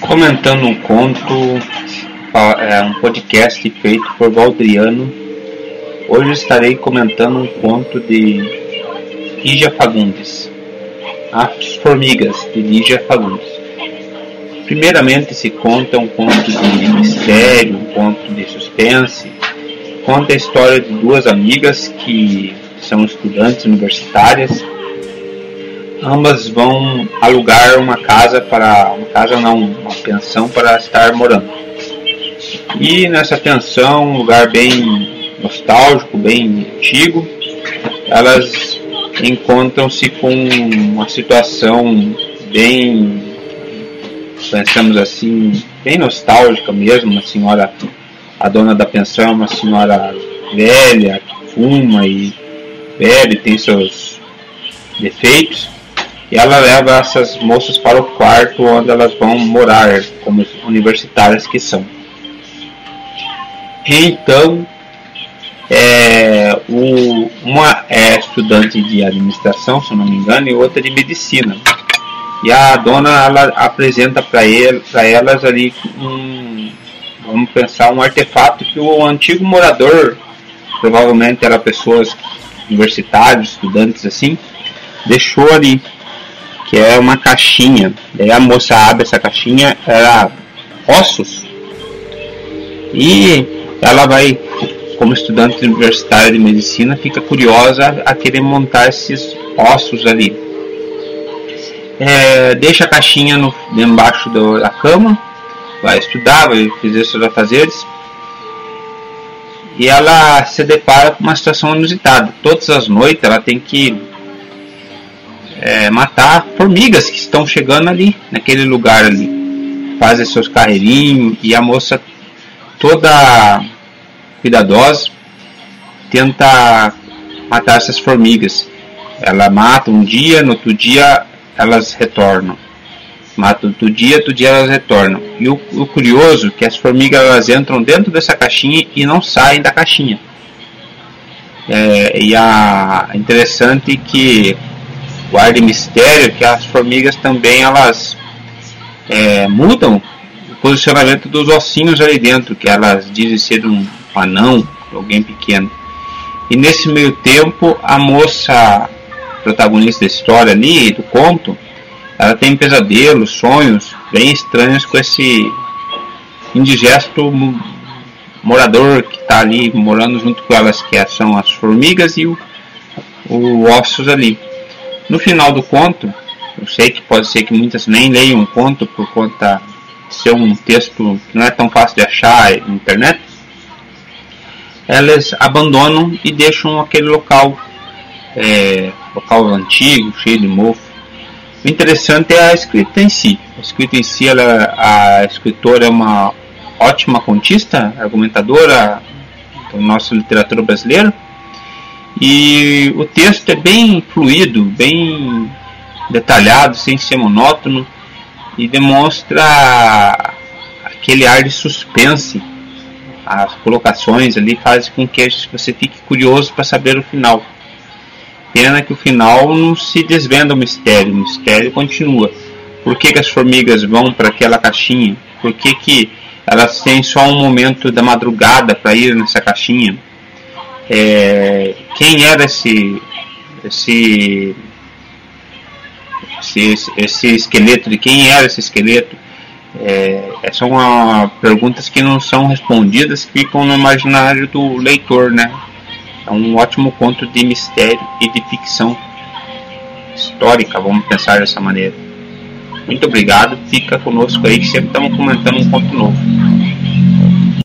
comentando um conto, é um podcast feito por Valdriano. Hoje estarei comentando um conto de Lígia Fagundes, As Formigas, de Lígia Fagundes. Primeiramente, esse conto é um conto de mistério, um conto de suspense. Conta a história de duas amigas que são estudantes universitárias ambas vão alugar uma casa para uma casa não, uma pensão para estar morando. E nessa pensão, um lugar bem nostálgico, bem antigo, elas encontram-se com uma situação bem, pensamos assim, bem nostálgica mesmo, uma senhora, a dona da pensão é uma senhora velha, que fuma e bebe, tem seus defeitos e ela leva essas moças para o quarto onde elas vão morar, como universitárias que são. Então, é, o, uma é estudante de administração, se não me engano, e outra de medicina. E a dona ela apresenta para ele, elas ali um, vamos pensar, um artefato que o antigo morador, provavelmente era pessoas universitários, estudantes assim, deixou ali que é uma caixinha. Daí a moça abre essa caixinha, era ossos. E ela vai, como estudante universitária de medicina, fica curiosa a querer montar esses ossos ali. É, deixa a caixinha no, embaixo do, da cama, vai estudar, vai fazer seus afazeres. E ela se depara com uma situação inusitada. Todas as noites ela tem que é, matar formigas que estão chegando ali, naquele lugar ali. Fazem seus carreirinhos e a moça toda cuidadosa tenta matar essas formigas. Ela mata um dia, no outro dia elas retornam. Mata outro dia, outro dia elas retornam. E o, o curioso é que as formigas elas entram dentro dessa caixinha e não saem da caixinha. É, e a interessante que guarda mistério que as formigas também elas é, mudam o posicionamento dos ossinhos ali dentro, que elas dizem ser um anão, alguém pequeno. E nesse meio tempo, a moça protagonista da história ali, do conto, ela tem pesadelos, sonhos bem estranhos com esse indigesto morador que está ali morando junto com elas, que são as formigas e o, o ossos ali. No final do conto, eu sei que pode ser que muitas nem leiam o conto por conta de ser um texto que não é tão fácil de achar na internet, elas abandonam e deixam aquele local, é, local antigo, cheio de mofo. O interessante é a escrita em si. A escrita em si, ela, a escritora é uma ótima contista, argumentadora da nossa literatura brasileira e o texto é bem fluido, bem detalhado, sem ser monótono e demonstra aquele ar de suspense. As colocações ali fazem com que você fique curioso para saber o final. Pena que o final não se desvenda o mistério, o mistério continua. Por que, que as formigas vão para aquela caixinha? Por que, que elas têm só um momento da madrugada para ir nessa caixinha? É, quem era esse, esse, esse, esse esqueleto, de quem era esse esqueleto. É, são uma, perguntas que não são respondidas, ficam no imaginário do leitor, né? É um ótimo conto de mistério e de ficção histórica, vamos pensar dessa maneira. Muito obrigado, fica conosco aí que sempre estamos comentando um conto novo.